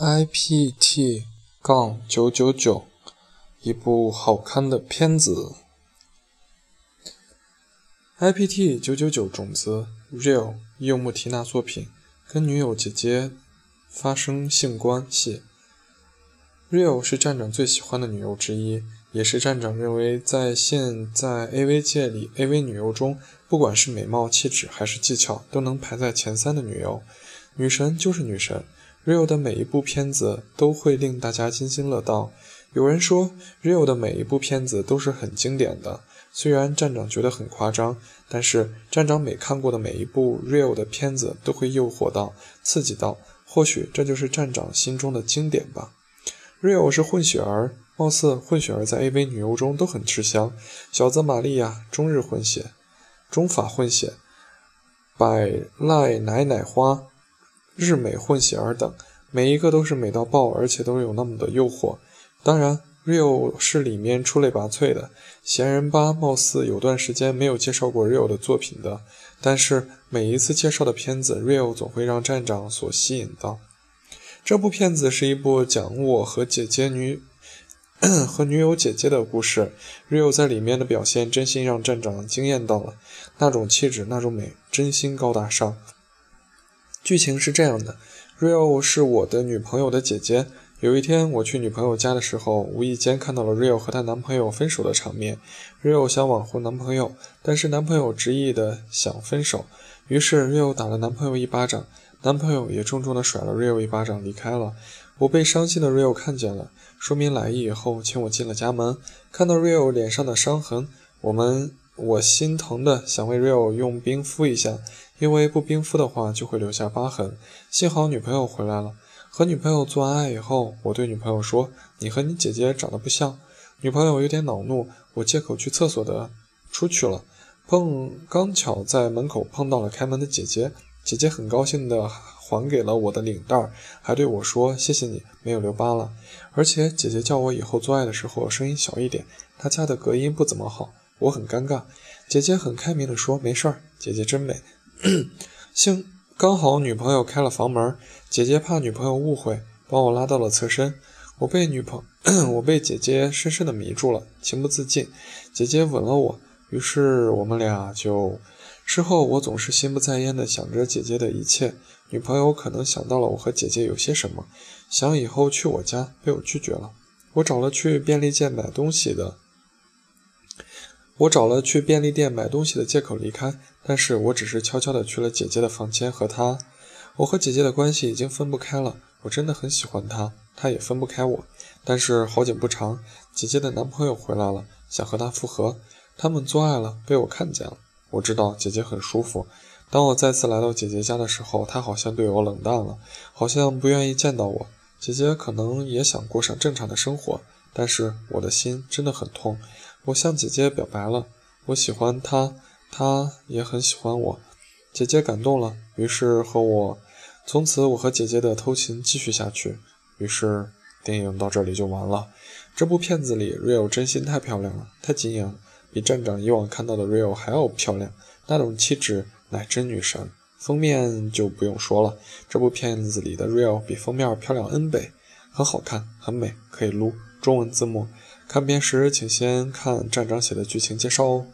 I P T 杠九九九，一部好看的片子。I P T 九九九种子 Real 柚木缇娜作品，跟女友姐姐发生性关系。Real 是站长最喜欢的女友之一，也是站长认为在现在 A V 界里 A V 女优中，不管是美貌、气质还是技巧，都能排在前三的女优。女神就是女神。Rio 的每一部片子都会令大家津津乐道。有人说，Rio 的每一部片子都是很经典的。虽然站长觉得很夸张，但是站长每看过的每一部 Rio 的片子都会诱惑到、刺激到。或许这就是站长心中的经典吧。Rio 是混血儿，貌似混血儿在 AV 女优中都很吃香。小泽玛利亚中日混血，中法混血，百濑奶奶花。日美混血儿等，每一个都是美到爆，而且都有那么的诱惑。当然，Rio 是里面出类拔萃的。闲人吧，貌似有段时间没有介绍过 Rio 的作品的，但是每一次介绍的片子，Rio 总会让站长所吸引到。这部片子是一部讲我和姐姐女和女友姐姐的故事。Rio 在里面的表现，真心让站长惊艳到了。那种气质，那种美，真心高大上。剧情是这样的，Rio 是我的女朋友的姐姐。有一天我去女朋友家的时候，无意间看到了 Rio 和她男朋友分手的场面。Rio 想挽回男朋友，但是男朋友执意的想分手，于是 Rio 打了男朋友一巴掌，男朋友也重重的甩了 Rio 一巴掌离开了。我被伤心的 Rio 看见了，说明来意以后，请我进了家门。看到 Rio 脸上的伤痕，我们。我心疼的想为 Rio 用冰敷一下，因为不冰敷的话就会留下疤痕。幸好女朋友回来了。和女朋友做完爱以后，我对女朋友说：“你和你姐姐长得不像。”女朋友有点恼怒，我借口去厕所的出去了，碰刚巧在门口碰到了开门的姐姐。姐姐很高兴的还给了我的领带，还对我说：“谢谢你，没有留疤了。”而且姐姐叫我以后做爱的时候声音小一点，她家的隔音不怎么好。我很尴尬，姐姐很开明的说：“没事儿，姐姐真美。”幸刚好女朋友开了房门，姐姐怕女朋友误会，把我拉到了侧身。我被女朋 我被姐姐深深的迷住了，情不自禁。姐姐吻了我，于是我们俩就……事后我总是心不在焉的想着姐姐的一切。女朋友可能想到了我和姐姐有些什么，想以后去我家，被我拒绝了。我找了去便利店买东西的。我找了去便利店买东西的借口离开，但是我只是悄悄地去了姐姐的房间和她。我和姐姐的关系已经分不开了，我真的很喜欢她，她也分不开我。但是好景不长，姐姐的男朋友回来了，想和她复合。他们做爱了，被我看见了。我知道姐姐很舒服。当我再次来到姐姐家的时候，她好像对我冷淡了，好像不愿意见到我。姐姐可能也想过上正常的生活，但是我的心真的很痛。我向姐姐表白了，我喜欢她，她也很喜欢我。姐姐感动了，于是和我，从此我和姐姐的偷情继续下去。于是电影到这里就完了。这部片子里，Rio 真心太漂亮了，太惊艳了，比站长以往看到的 Rio 还要漂亮，那种气质乃真女神。封面就不用说了，这部片子里的 Rio 比封面漂亮 N 倍，很好看，很美，可以撸中文字幕。看片时，请先看站长写的剧情介绍哦。